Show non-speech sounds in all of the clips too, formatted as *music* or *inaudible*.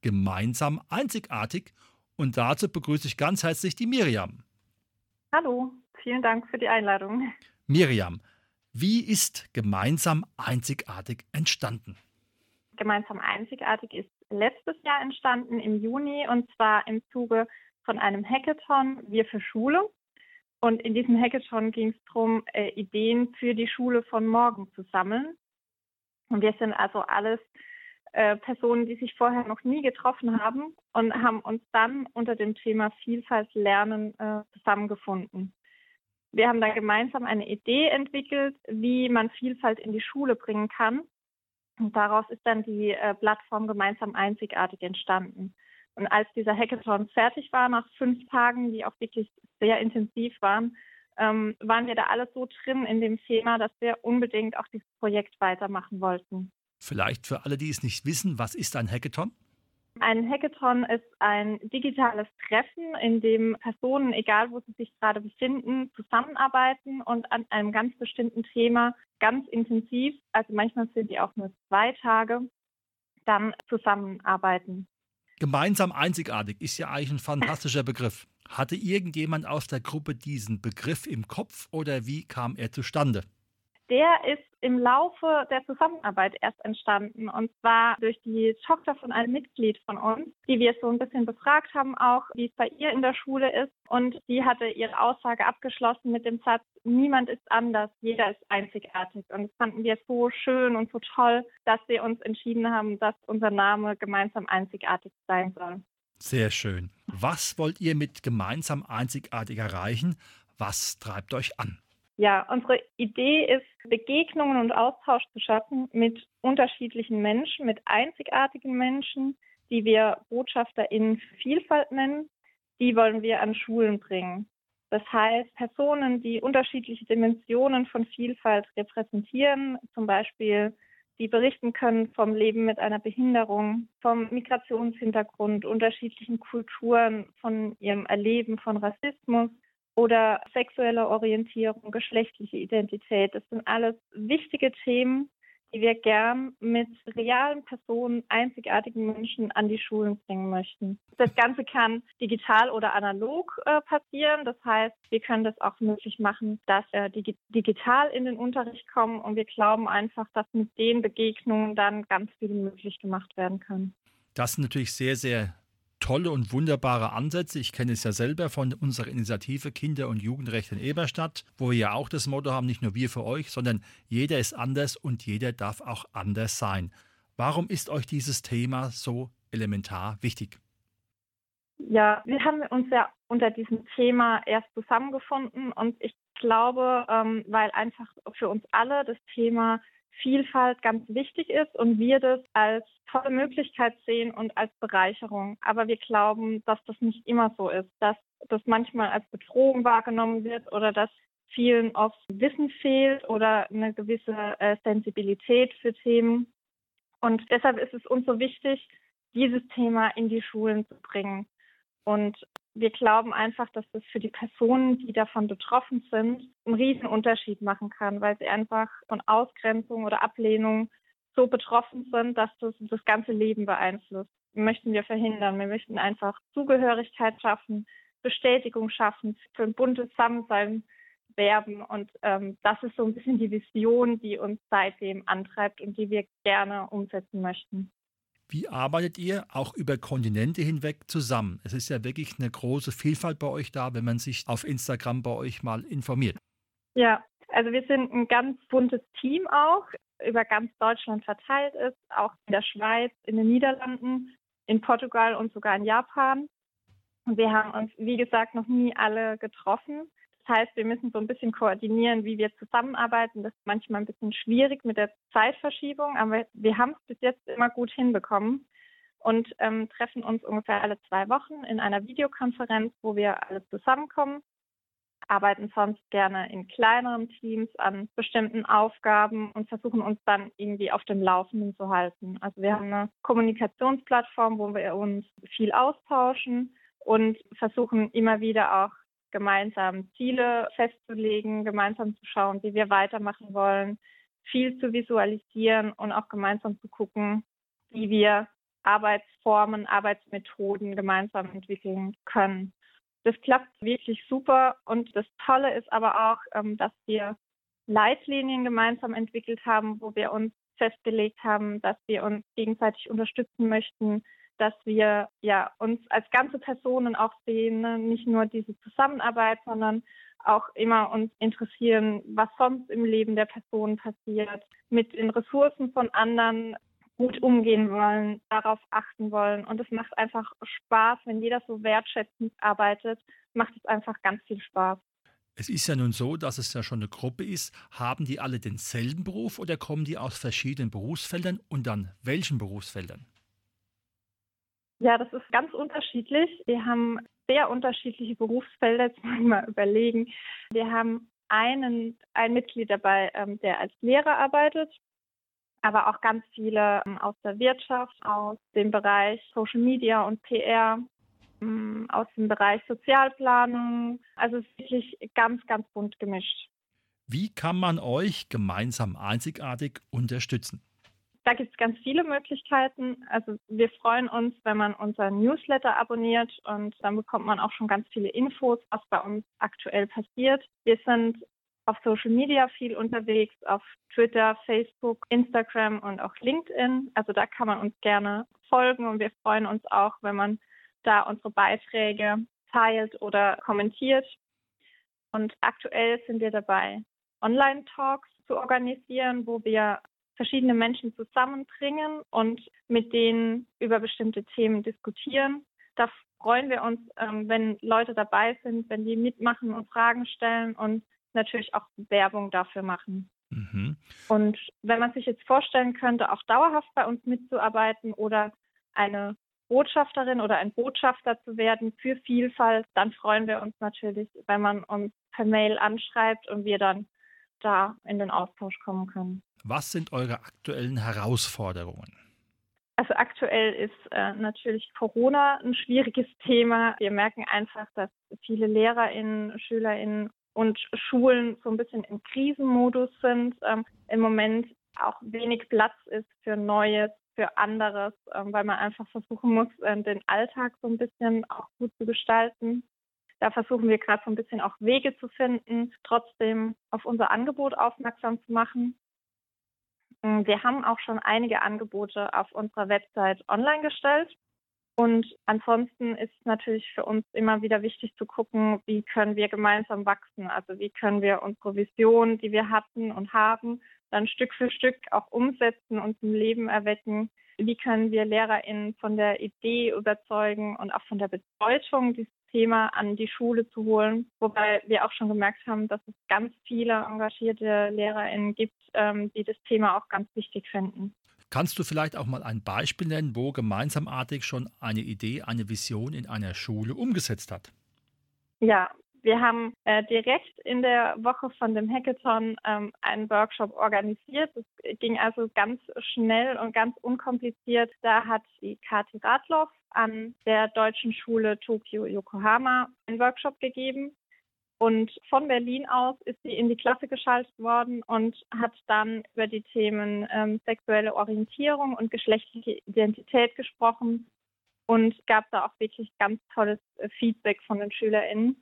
gemeinsam einzigartig und dazu begrüße ich ganz herzlich die Miriam. Hallo, vielen Dank für die Einladung. Miriam, wie ist gemeinsam einzigartig entstanden? Gemeinsam einzigartig ist letztes Jahr entstanden im Juni und zwar im Zuge von einem Hackathon Wir für Schule. Und in diesem Hackathon ging es darum, äh, Ideen für die Schule von morgen zu sammeln. Und wir sind also alles äh, Personen, die sich vorher noch nie getroffen haben und haben uns dann unter dem Thema Vielfalt lernen äh, zusammengefunden. Wir haben da gemeinsam eine Idee entwickelt, wie man Vielfalt in die Schule bringen kann. Und daraus ist dann die äh, Plattform gemeinsam einzigartig entstanden. Und als dieser Hackathon fertig war, nach fünf Tagen, die auch wirklich sehr intensiv waren, ähm, waren wir da alle so drin in dem Thema, dass wir unbedingt auch dieses Projekt weitermachen wollten. Vielleicht für alle, die es nicht wissen, was ist ein Hackathon? Ein Hackathon ist ein digitales Treffen, in dem Personen, egal wo sie sich gerade befinden, zusammenarbeiten und an einem ganz bestimmten Thema ganz intensiv, also manchmal sind die auch nur zwei Tage, dann zusammenarbeiten. Gemeinsam einzigartig ist ja eigentlich ein fantastischer Begriff. Hatte irgendjemand aus der Gruppe diesen Begriff im Kopf oder wie kam er zustande? Der ist im Laufe der Zusammenarbeit erst entstanden. Und zwar durch die Tochter von einem Mitglied von uns, die wir so ein bisschen befragt haben, auch wie es bei ihr in der Schule ist. Und die hatte ihre Aussage abgeschlossen mit dem Satz, niemand ist anders, jeder ist einzigartig. Und das fanden wir so schön und so toll, dass wir uns entschieden haben, dass unser Name gemeinsam einzigartig sein soll. Sehr schön. Was wollt ihr mit gemeinsam einzigartig erreichen? Was treibt euch an? Ja, unsere Idee ist, Begegnungen und Austausch zu schaffen mit unterschiedlichen Menschen, mit einzigartigen Menschen, die wir BotschafterInnen für Vielfalt nennen. Die wollen wir an Schulen bringen. Das heißt, Personen, die unterschiedliche Dimensionen von Vielfalt repräsentieren, zum Beispiel die berichten können vom Leben mit einer Behinderung, vom Migrationshintergrund, unterschiedlichen Kulturen, von ihrem Erleben von Rassismus, oder sexuelle Orientierung, geschlechtliche Identität. Das sind alles wichtige Themen, die wir gern mit realen Personen, einzigartigen Menschen an die Schulen bringen möchten. Das Ganze kann digital oder analog äh, passieren. Das heißt, wir können das auch möglich machen, dass äh, die digital in den Unterricht kommen und wir glauben einfach, dass mit den Begegnungen dann ganz viel möglich gemacht werden kann. Das ist natürlich sehr, sehr tolle und wunderbare Ansätze. Ich kenne es ja selber von unserer Initiative Kinder- und Jugendrecht in Eberstadt, wo wir ja auch das Motto haben, nicht nur wir für euch, sondern jeder ist anders und jeder darf auch anders sein. Warum ist euch dieses Thema so elementar wichtig? Ja, wir haben uns ja unter diesem Thema erst zusammengefunden und ich glaube, ähm, weil einfach für uns alle das Thema Vielfalt ganz wichtig ist und wir das als tolle Möglichkeit sehen und als Bereicherung. Aber wir glauben, dass das nicht immer so ist, dass das manchmal als Bedrohung wahrgenommen wird oder dass vielen oft Wissen fehlt oder eine gewisse äh, Sensibilität für Themen. Und deshalb ist es uns so wichtig, dieses Thema in die Schulen zu bringen. Und wir glauben einfach, dass das für die Personen, die davon betroffen sind, einen riesen Unterschied machen kann, weil sie einfach von Ausgrenzung oder Ablehnung so betroffen sind, dass das das ganze Leben beeinflusst. Möchten wir verhindern. Wir möchten einfach Zugehörigkeit schaffen, Bestätigung schaffen, für ein buntes Zusammensein werben. Und ähm, das ist so ein bisschen die Vision, die uns seitdem antreibt und die wir gerne umsetzen möchten. Wie arbeitet ihr auch über Kontinente hinweg zusammen? Es ist ja wirklich eine große Vielfalt bei euch da, wenn man sich auf Instagram bei euch mal informiert. Ja, also wir sind ein ganz buntes Team auch, über ganz Deutschland verteilt ist, auch in der Schweiz, in den Niederlanden, in Portugal und sogar in Japan. Und wir haben uns, wie gesagt, noch nie alle getroffen heißt, wir müssen so ein bisschen koordinieren, wie wir zusammenarbeiten. Das ist manchmal ein bisschen schwierig mit der Zeitverschiebung, aber wir haben es bis jetzt immer gut hinbekommen. und ähm, treffen uns ungefähr alle zwei Wochen in einer Videokonferenz, wo wir alle zusammenkommen arbeiten sonst gerne in kleineren Teams an bestimmten Aufgaben und versuchen uns dann irgendwie auf dem Laufenden zu halten. Also wir haben eine Kommunikationsplattform, wo wir uns viel austauschen und versuchen immer wieder auch gemeinsam Ziele festzulegen, gemeinsam zu schauen, wie wir weitermachen wollen, viel zu visualisieren und auch gemeinsam zu gucken, wie wir Arbeitsformen, Arbeitsmethoden gemeinsam entwickeln können. Das klappt wirklich super und das Tolle ist aber auch, ähm, dass wir Leitlinien gemeinsam entwickelt haben, wo wir uns festgelegt haben, dass wir uns gegenseitig unterstützen möchten, dass wir ja uns als ganze Personen auch sehen, ne? nicht nur diese Zusammenarbeit, sondern auch immer uns interessieren, was sonst im Leben der Person passiert, mit den Ressourcen von anderen gut umgehen wollen, darauf achten wollen. Und es macht einfach Spaß, wenn jeder so wertschätzend arbeitet, macht es einfach ganz viel Spaß. Es ist ja nun so, dass es ja schon eine Gruppe ist. Haben die alle denselben Beruf oder kommen die aus verschiedenen Berufsfeldern und dann welchen Berufsfeldern? Ja, das ist ganz unterschiedlich. Wir haben sehr unterschiedliche Berufsfelder. Jetzt *laughs* muss ich mal überlegen. Wir haben einen, ein Mitglied dabei, ähm, der als Lehrer arbeitet aber auch ganz viele ähm, aus der Wirtschaft, aus dem Bereich Social Media und PR, ähm, aus dem Bereich Sozialplanung. Also es ist wirklich ganz, ganz bunt gemischt. Wie kann man euch gemeinsam einzigartig unterstützen? Da gibt es ganz viele Möglichkeiten. Also wir freuen uns, wenn man unseren Newsletter abonniert und dann bekommt man auch schon ganz viele Infos, was bei uns aktuell passiert. Wir sind auf Social Media viel unterwegs, auf Twitter, Facebook, Instagram und auch LinkedIn. Also da kann man uns gerne folgen und wir freuen uns auch, wenn man da unsere Beiträge teilt oder kommentiert. Und aktuell sind wir dabei, Online-Talks zu organisieren, wo wir verschiedene Menschen zusammenbringen und mit denen über bestimmte Themen diskutieren. Da freuen wir uns, ähm, wenn Leute dabei sind, wenn die mitmachen und Fragen stellen und natürlich auch Werbung dafür machen. Mhm. Und wenn man sich jetzt vorstellen könnte, auch dauerhaft bei uns mitzuarbeiten oder eine Botschafterin oder ein Botschafter zu werden für Vielfalt, dann freuen wir uns natürlich, wenn man uns per Mail anschreibt und wir dann da in den Austausch kommen können. Was sind eure aktuellen Herausforderungen? Also aktuell ist äh, natürlich Corona ein schwieriges Thema. Wir merken einfach, dass viele LehrerInnen, SchülerInnen und Schulen so ein bisschen im Krisenmodus sind, ähm, im Moment auch wenig Platz ist für Neues, für anderes, ähm, weil man einfach versuchen muss, äh, den Alltag so ein bisschen auch gut zu gestalten. Da versuchen wir gerade so ein bisschen auch Wege zu finden, trotzdem auf unser Angebot aufmerksam zu machen. Ähm, wir haben auch schon einige Angebote auf unserer Website online gestellt. Und ansonsten ist natürlich für uns immer wieder wichtig zu gucken, wie können wir gemeinsam wachsen. Also wie können wir unsere Vision, die wir hatten und haben, dann Stück für Stück auch umsetzen und zum Leben erwecken. Wie können wir LehrerInnen von der Idee überzeugen und auch von der Bedeutung, dieses Thema an die Schule zu holen. Wobei wir auch schon gemerkt haben, dass es ganz viele engagierte LehrerInnen gibt, ähm, die das Thema auch ganz wichtig finden. Kannst du vielleicht auch mal ein Beispiel nennen, wo gemeinsamartig schon eine Idee, eine Vision in einer Schule umgesetzt hat? Ja, wir haben äh, direkt in der Woche von dem Hackathon ähm, einen Workshop organisiert. Es ging also ganz schnell und ganz unkompliziert. Da hat die Kati Radloff an der Deutschen Schule Tokio Yokohama einen Workshop gegeben. Und von Berlin aus ist sie in die Klasse geschaltet worden und hat dann über die Themen ähm, sexuelle Orientierung und geschlechtliche Identität gesprochen und gab da auch wirklich ganz tolles äh, Feedback von den SchülerInnen.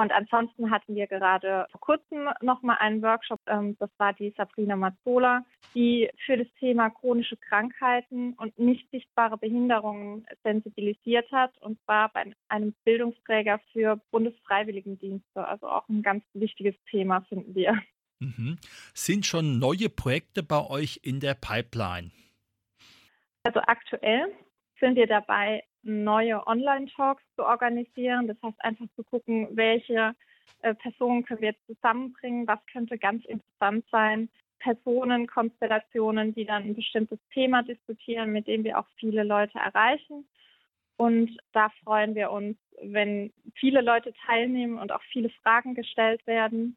Und ansonsten hatten wir gerade vor kurzem nochmal einen Workshop, ähm, das war die Sabrina Mazzola, die für das Thema chronische Krankheiten und nicht sichtbare Behinderungen sensibilisiert hat, und zwar bei einem Bildungsträger für Bundesfreiwilligendienste. Also auch ein ganz wichtiges Thema, finden wir. Mhm. Sind schon neue Projekte bei euch in der Pipeline? Also aktuell sind wir dabei, neue Online-Talks zu organisieren. Das heißt einfach zu gucken, welche äh, Personen können wir jetzt zusammenbringen, was könnte ganz interessant sein. Personenkonstellationen, die dann ein bestimmtes Thema diskutieren, mit dem wir auch viele Leute erreichen. Und da freuen wir uns, wenn viele Leute teilnehmen und auch viele Fragen gestellt werden.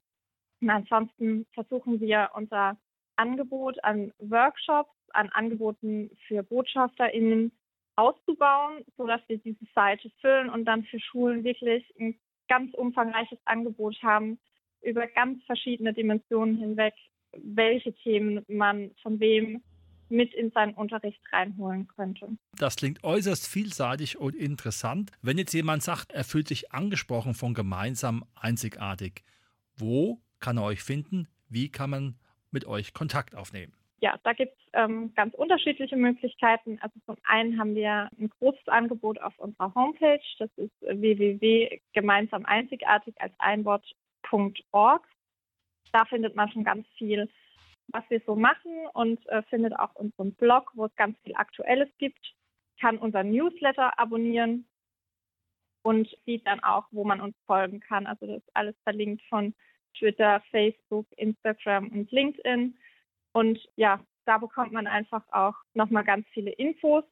Und ansonsten versuchen wir unser Angebot an Workshops, an Angeboten für BotschafterInnen auszubauen, sodass wir diese Seite füllen und dann für Schulen wirklich ein ganz umfangreiches Angebot haben über ganz verschiedene Dimensionen hinweg, welche Themen man von wem mit in seinen Unterricht reinholen könnte. Das klingt äußerst vielseitig und interessant. Wenn jetzt jemand sagt, er fühlt sich angesprochen von gemeinsam einzigartig, wo kann er euch finden? Wie kann man mit euch Kontakt aufnehmen? Ja, da gibt es ähm, ganz unterschiedliche Möglichkeiten. Also zum einen haben wir ein großes Angebot auf unserer Homepage. Das ist www.gemeinsam einzigartig als Einwort.org. Da findet man schon ganz viel was wir so machen und äh, findet auch unseren Blog, wo es ganz viel Aktuelles gibt, kann unseren Newsletter abonnieren und sieht dann auch, wo man uns folgen kann. Also das ist alles verlinkt von Twitter, Facebook, Instagram und LinkedIn. Und ja, da bekommt man einfach auch nochmal ganz viele Infos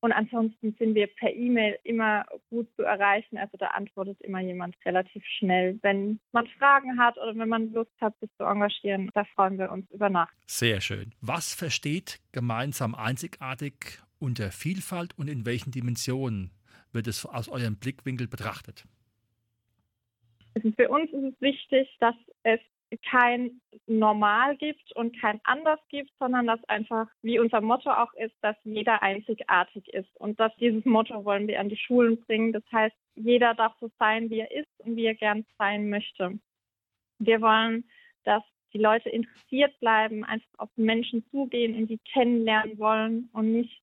und ansonsten sind wir per E-Mail immer gut zu erreichen. Also da antwortet immer jemand relativ schnell. Wenn man Fragen hat oder wenn man Lust hat, sich zu engagieren, da freuen wir uns über Nacht. Sehr schön. Was versteht gemeinsam einzigartig unter Vielfalt und in welchen Dimensionen wird es aus eurem Blickwinkel betrachtet? Also für uns ist es wichtig, dass es kein Normal gibt und kein Anders gibt, sondern dass einfach, wie unser Motto auch ist, dass jeder einzigartig ist. Und dass dieses Motto wollen wir an die Schulen bringen. Das heißt, jeder darf so sein, wie er ist und wie er gern sein möchte. Wir wollen, dass die Leute interessiert bleiben, einfach auf Menschen zugehen und die kennenlernen wollen und nicht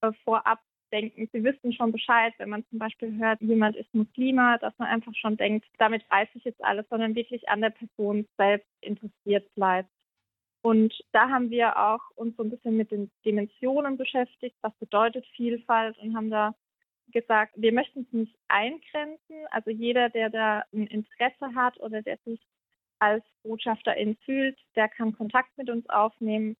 äh, vorab denken, sie wissen schon Bescheid, wenn man zum Beispiel hört, jemand ist Muslima, dass man einfach schon denkt, damit weiß ich jetzt alles, sondern wirklich an der Person selbst interessiert bleibt. Und da haben wir auch uns so ein bisschen mit den Dimensionen beschäftigt, was bedeutet Vielfalt und haben da gesagt, wir möchten es nicht eingrenzen. Also jeder, der da ein Interesse hat oder der sich als Botschafterin fühlt, der kann Kontakt mit uns aufnehmen.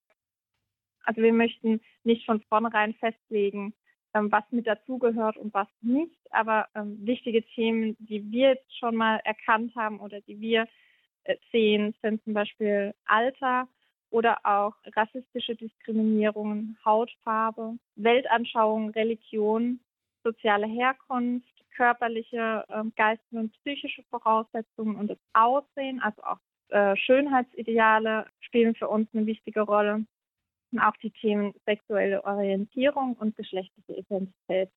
Also wir möchten nicht von vornherein festlegen, was mit dazugehört und was nicht. Aber ähm, wichtige Themen, die wir jetzt schon mal erkannt haben oder die wir äh, sehen, sind zum Beispiel Alter oder auch rassistische Diskriminierungen, Hautfarbe, Weltanschauung, Religion, soziale Herkunft, körperliche, äh, geistige und psychische Voraussetzungen und das Aussehen, also auch äh, Schönheitsideale spielen für uns eine wichtige Rolle auch die Themen sexuelle Orientierung und geschlechtliche Identität.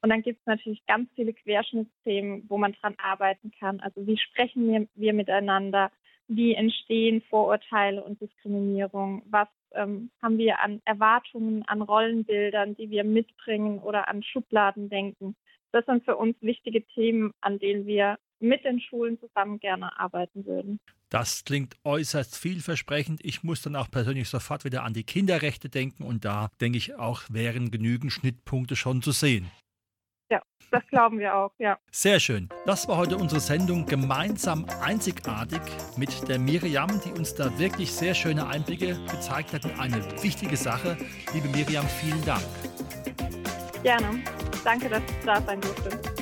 Und dann gibt es natürlich ganz viele Querschnittsthemen, wo man dran arbeiten kann. Also wie sprechen wir, wir miteinander? Wie entstehen Vorurteile und Diskriminierung? Was ähm, haben wir an Erwartungen, an Rollenbildern, die wir mitbringen oder an Schubladen denken? Das sind für uns wichtige Themen, an denen wir mit den Schulen zusammen gerne arbeiten würden. Das klingt äußerst vielversprechend. Ich muss dann auch persönlich sofort wieder an die Kinderrechte denken und da denke ich auch, wären genügend Schnittpunkte schon zu sehen. Ja, das glauben wir auch, ja. Sehr schön. Das war heute unsere Sendung Gemeinsam einzigartig mit der Miriam, die uns da wirklich sehr schöne Einblicke gezeigt hat in eine wichtige Sache. Liebe Miriam, vielen Dank. Gerne. Danke, dass ich da sein durfte.